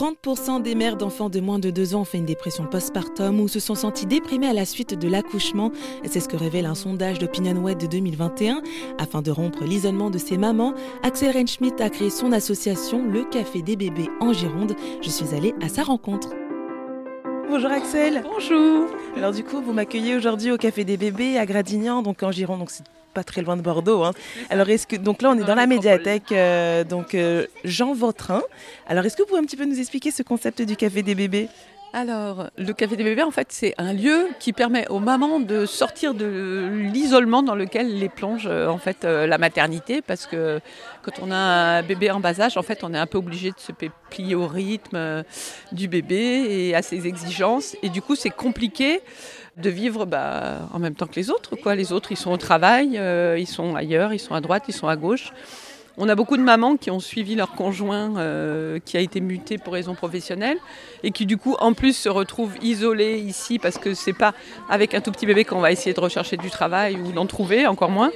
30% des mères d'enfants de moins de 2 ans ont fait une dépression postpartum ou se sont senties déprimées à la suite de l'accouchement. C'est ce que révèle un sondage d'OpinionWay de 2021. Afin de rompre l'isolement de ces mamans, Axel Renschmidt a créé son association Le Café des bébés en Gironde. Je suis allée à sa rencontre. Bonjour Axel. Bonjour. Alors du coup, vous m'accueillez aujourd'hui au Café des bébés à Gradignan, donc en Gironde, donc c'est pas très loin de Bordeaux. Hein. Alors est-ce que donc là on est dans la médiathèque euh, donc euh, Jean Vautrin. Alors est-ce que vous pouvez un petit peu nous expliquer ce concept du Café des bébés? Alors, le Café des bébés, en fait, c'est un lieu qui permet aux mamans de sortir de l'isolement dans lequel les plonge euh, en fait la maternité, parce que quand on a un bébé en bas âge, en fait, on est un peu obligé de se plier au rythme du bébé et à ses exigences, et du coup, c'est compliqué de vivre bah, en même temps que les autres. Quoi. Les autres, ils sont au travail, euh, ils sont ailleurs, ils sont à droite, ils sont à gauche. On a beaucoup de mamans qui ont suivi leur conjoint euh, qui a été muté pour raison professionnelle et qui du coup en plus se retrouvent isolées ici parce que c'est pas avec un tout petit bébé qu'on va essayer de rechercher du travail ou d'en trouver, encore moins.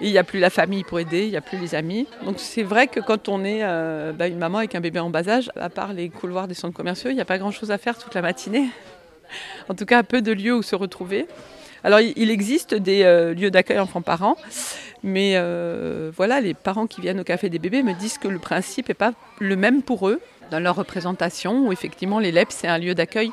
il n'y a plus la famille pour aider, il n'y a plus les amis. Donc c'est vrai que quand on est euh, bah, une maman avec un bébé en bas âge, à part les couloirs des centres commerciaux, il n'y a pas grand-chose à faire toute la matinée en tout cas peu de lieux où se retrouver. Alors il existe des euh, lieux d'accueil enfants-parents, mais euh, voilà, les parents qui viennent au café des bébés me disent que le principe n'est pas le même pour eux. Dans leur représentation, où effectivement LEP, c'est un lieu d'accueil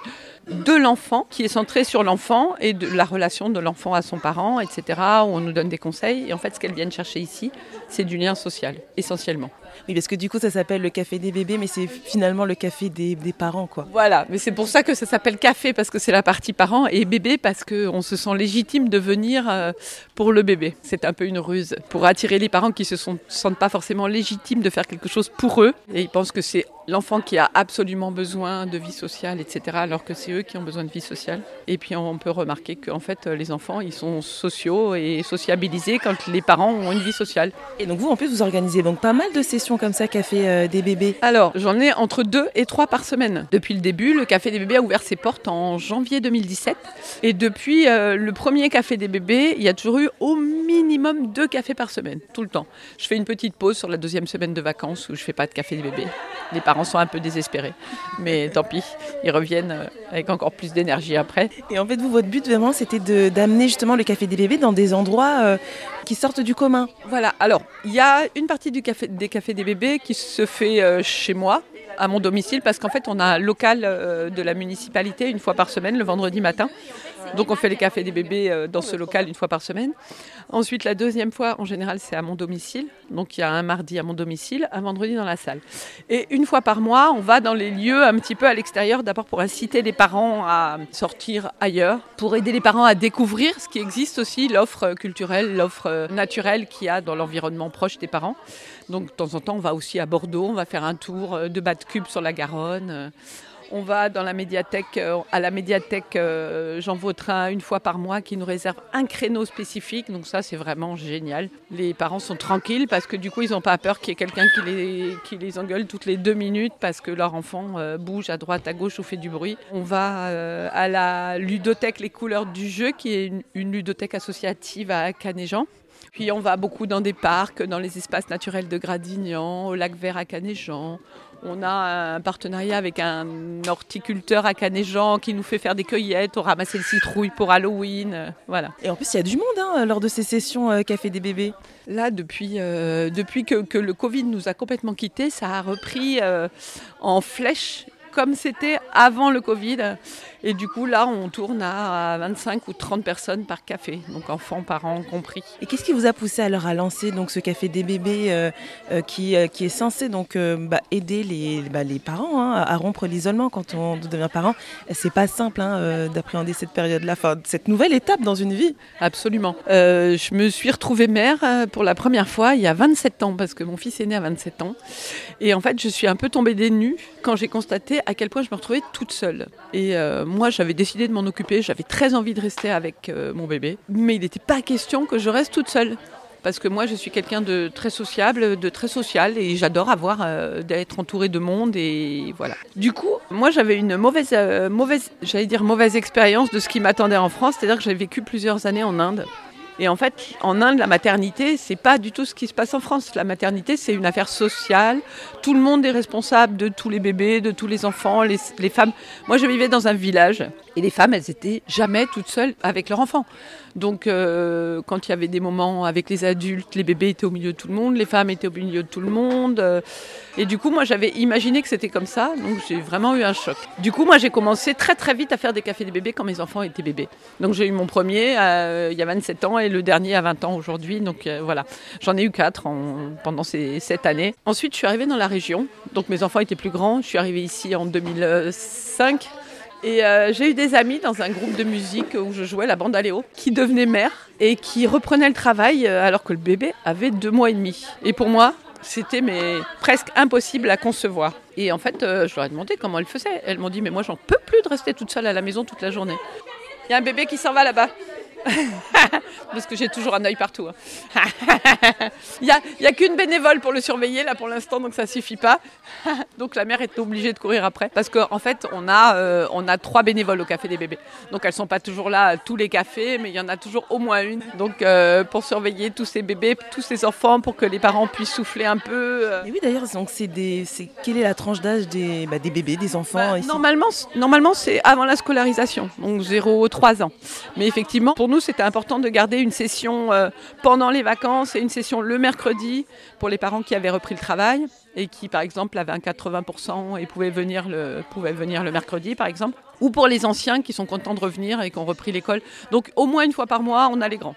de l'enfant, qui est centré sur l'enfant et de la relation de l'enfant à son parent, etc., où on nous donne des conseils. Et en fait, ce qu'elles viennent chercher ici, c'est du lien social, essentiellement. Oui, parce que du coup, ça s'appelle le café des bébés, mais c'est finalement le café des, parents, quoi. Voilà, mais c'est pour ça que ça s'appelle café, parce que c'est la partie parents, et bébé, parce qu'on se sent légitime de venir euh, pour le bébé. C'est un peu une ruse pour attirer les parents qui ne se sentent pas forcément légitimes de faire quelque chose pour eux, et ils pensent que c'est l'enfant qui a absolument besoin de vie sociale, etc., alors que c'est eux qui ont besoin de vie sociale. Et puis on peut remarquer qu'en fait, les enfants, ils sont sociaux et sociabilisés quand les parents ont une vie sociale. Et donc vous, en plus, vous organisez donc pas mal de sessions comme ça, Café euh, des bébés Alors, j'en ai entre deux et trois par semaine. Depuis le début, le Café des bébés a ouvert ses portes en janvier 2017. Et depuis euh, le premier Café des bébés, il y a toujours eu au minimum deux cafés par semaine, tout le temps. Je fais une petite pause sur la deuxième semaine de vacances où je fais pas de Café des bébés. Les parents sont un peu désespérés. Mais tant pis, ils reviennent euh, avec encore plus d'énergie après. Et en fait, vous, votre but vraiment, c'était d'amener justement le café des bébés dans des endroits euh, qui sortent du commun. Voilà, alors, il y a une partie du café, des cafés des bébés qui se fait euh, chez moi, à mon domicile, parce qu'en fait, on a un local de la municipalité une fois par semaine, le vendredi matin. Donc on fait les cafés des bébés euh, dans ce local une fois par semaine. Ensuite, la deuxième fois, en général, c'est à mon domicile. Donc il y a un mardi à mon domicile, un vendredi dans la salle. Et une fois par mois, on va dans les lieux un petit peu à l'extérieur, d'abord pour inciter les parents à sortir ailleurs, pour aider les parents à découvrir ce qui existe aussi, l'offre culturelle, l'offre naturelle qu'il y a dans l'environnement proche des parents. Donc de temps en temps, on va aussi à Bordeaux, on va faire un tour de bas de cube sur la Garonne. On va dans la médiathèque, euh, à la médiathèque euh, Jean Vautrin une fois par mois qui nous réserve un créneau spécifique. Donc ça, c'est vraiment génial. Les parents sont tranquilles parce que du coup, ils n'ont pas peur qu'il y ait quelqu'un qui les, engueule toutes les deux minutes parce que leur enfant euh, bouge à droite, à gauche ou fait du bruit. On va à la ludothèque Les Couleurs du Jeu, qui est une, une ludothèque associative à Canéjean. Puis on va beaucoup dans des parcs, dans les espaces naturels de Gradignan, au lac Vert à Canéjean. On a un partenariat avec un horticulteur à Canéjean qui nous fait faire des cueillettes, on ramasser le citrouille pour Halloween, euh, voilà. Et en plus, il y a du monde hein, lors de ces sessions euh, Café des bébés. Là, depuis, euh, depuis que, le Covid nous a complètement quittés, ça a repris en flèche comme c'était avant le Covid. Et du coup, là, on tourne à 25 ou 30 personnes par café, donc enfants, parents compris. Et qu'est-ce qui vous a poussé alors à lancer donc ce café des bébés euh, euh, qui, euh, qui est censé donc bah, aider les, bah, les parents hein, à rompre l'isolement quand on devient parent? C'est pas simple hein, d'appréhender cette période-là, cette nouvelle étape dans une vie. Absolument. je me suis retrouvée mère pour la première fois il y a 27 ans parce que mon fils est né à 27 ans. Et en fait, je suis un peu tombée des nues quand j'ai constaté à quel point je me retrouvais toute seule. Et moi, j'avais décidé de m'en occuper, j'avais très envie de rester avec euh, mon bébé, mais il n'était pas question que je reste toute seule. Parce que moi, je suis quelqu'un de très sociable, de très social, et j'adore avoir euh, d'être entourée de monde, et voilà. Du coup, moi, j'avais une mauvaise, mauvaise, j'allais dire mauvaise expérience de ce qui m'attendait en France, c'est-à-dire que j'avais vécu plusieurs années en Inde. Et en fait, en Inde, la maternité, c'est pas du tout ce qui se passe en France. La maternité, c'est une affaire sociale. Tout le monde est responsable de tous les bébés, de tous les enfants, les, femmes. Moi, je vivais dans un village et les femmes, elles étaient jamais toutes seules avec leurs enfants. Donc, euh, quand il y avait des moments avec les adultes, les bébés étaient au milieu de tout le monde, les femmes étaient au milieu de tout le monde. euh, et du coup, moi, j'avais imaginé que c'était comme ça. Donc, j'ai vraiment eu un choc. Du coup, moi, j'ai commencé très, très vite à faire des cafés des bébés quand mes enfants étaient bébés. Donc, j'ai eu mon premier euh, il y a 27 ans le dernier à 20 ans aujourd'hui. Donc, euh, voilà. J'en ai eu quatre en- pendant ces sept années. Ensuite, je suis arrivée dans la région. Donc, mes enfants étaient plus grands. Je suis arrivée ici en 2005. Et euh, j'ai eu des amis dans un groupe de musique où je jouais la bande Aléo, qui devenaient mères et qui reprenaient le travail euh, alors que le bébé avait deux mois et demi. Et pour moi, c'était presque impossible à concevoir. Et en fait, je leur ai demandé comment elles faisaient. Elles m'ont dit mais moi j'en peux plus de rester toute seule à la maison toute la journée. Il y a un bébé qui s'en va là-bas. Parce que j'ai toujours un œil partout. hein. Il n'y a, qu'une bénévole pour le surveiller là pour l'instant, donc ça suffit pas. donc la mère est obligée de courir après. Parce qu'en en fait, on a, euh, on a trois bénévoles au Café des bébés. Donc elles sont pas toujours là à tous les cafés, mais il y en a toujours au moins une. Donc euh, pour surveiller tous ces bébés, tous ces enfants, pour que les parents puissent souffler un peu. euh, Et oui, d'ailleurs, donc c'est des, c'est quelle est la tranche d'âge des, bah, des bébés, des enfants Bah, normalement, normalement c'est avant la scolarisation, donc 0-3 ans. Mais effectivement, pour nous, c'était important de garder une session euh, pendant les vacances et une session le mercredi pour les parents qui avaient repris le travail et qui, par exemple, avaient un 80% et pouvaient venir, le, pouvaient venir le mercredi, par exemple. Ou pour les anciens qui sont contents de revenir et qui ont repris l'école. Donc, au moins une fois par mois, on a les grands.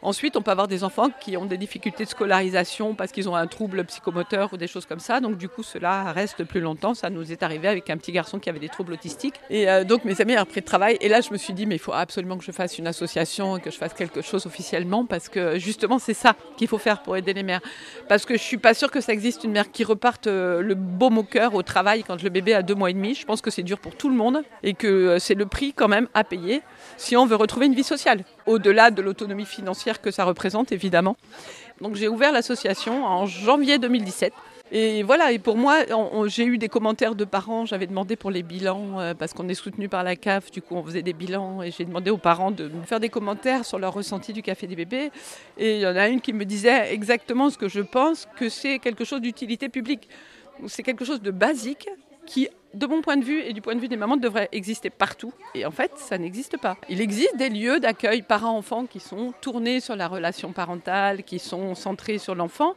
Ensuite, on peut avoir des enfants qui ont des difficultés de scolarisation parce qu'ils ont un trouble psychomoteur ou des choses comme ça. Donc, du coup, cela reste plus longtemps. Ça nous est arrivé avec un petit garçon qui avait des troubles autistiques. Et euh, donc, mes amis ont repris de travail. Et là, je me suis dit, mais il faut absolument que je fasse une association que je fasse quelque chose officiellement parce que justement, c'est ça qu'il faut faire pour aider les mères. Parce que je suis pas sûre que ça existe une mère qui reparte euh, le baume au cœur au travail quand le bébé a deux mois et demi. Je pense que c'est dur pour tout le monde et que euh, c'est le prix quand même à payer si on veut retrouver une vie sociale, au-delà de l'autonomie financière que ça représente évidemment. Donc j'ai ouvert l'association en janvier 2017. Et voilà, et pour moi, j'ai eu des commentaires de parents, j'avais demandé pour les bilans, euh, parce qu'on est soutenu par la CAF, du coup on faisait des bilans, et j'ai demandé aux parents de me faire des commentaires sur leur ressenti du café des bébés. Et il y en a une qui me disait exactement ce que je pense, que c'est quelque chose d'utilité publique. C'est quelque chose de basique qui, de mon point de vue et du point de vue des mamans, devrait exister partout. Et en fait, ça n'existe pas. Il existe des lieux d'accueil parents-enfants qui sont tournés sur la relation parentale, qui sont centrés sur l'enfant.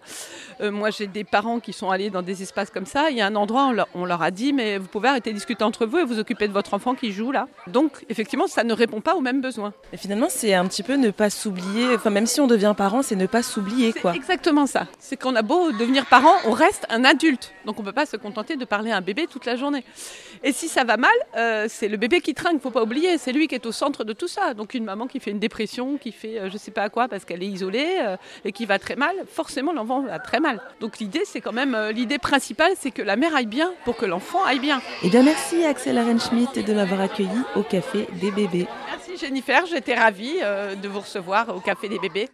Euh, moi, j'ai des parents qui sont allés dans des espaces comme ça. Il y a un endroit, on leur, on leur a dit, mais vous pouvez arrêter de discuter entre vous et vous occuper de votre enfant qui joue là. Donc, effectivement, ça ne répond pas aux mêmes besoins. Et finalement, c'est un petit peu ne pas s'oublier. Enfin, même si on devient parent, c'est ne pas s'oublier, quoi. Exactement ça. C'est qu'on a beau devenir parent, on reste un adulte. Donc on ne peut pas se contenter de parler à un bébé toute la journée. Et si ça va mal, euh, c'est le bébé qui trinque, faut pas oublier. C'est lui qui est au centre de tout ça. Donc une maman qui fait une dépression, qui fait euh, je sais pas quoi parce qu'elle est isolée euh, et qui va très mal, forcément l'enfant va très mal. Donc l'idée, c'est quand même euh, l'idée principale, c'est que la mère aille bien pour que l'enfant aille bien. Eh bien, merci Axel Arenschmidt de m'avoir accueilli au Café des bébés. Merci Jennifer, j'étais ravie de vous recevoir au Café des bébés.